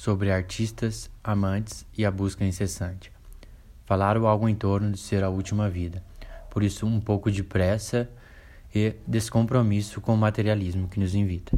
sobre artistas, amantes e a busca incessante. Falaram algo em torno de ser a última vida, por isso um pouco de pressa e descompromisso com o materialismo que nos invita.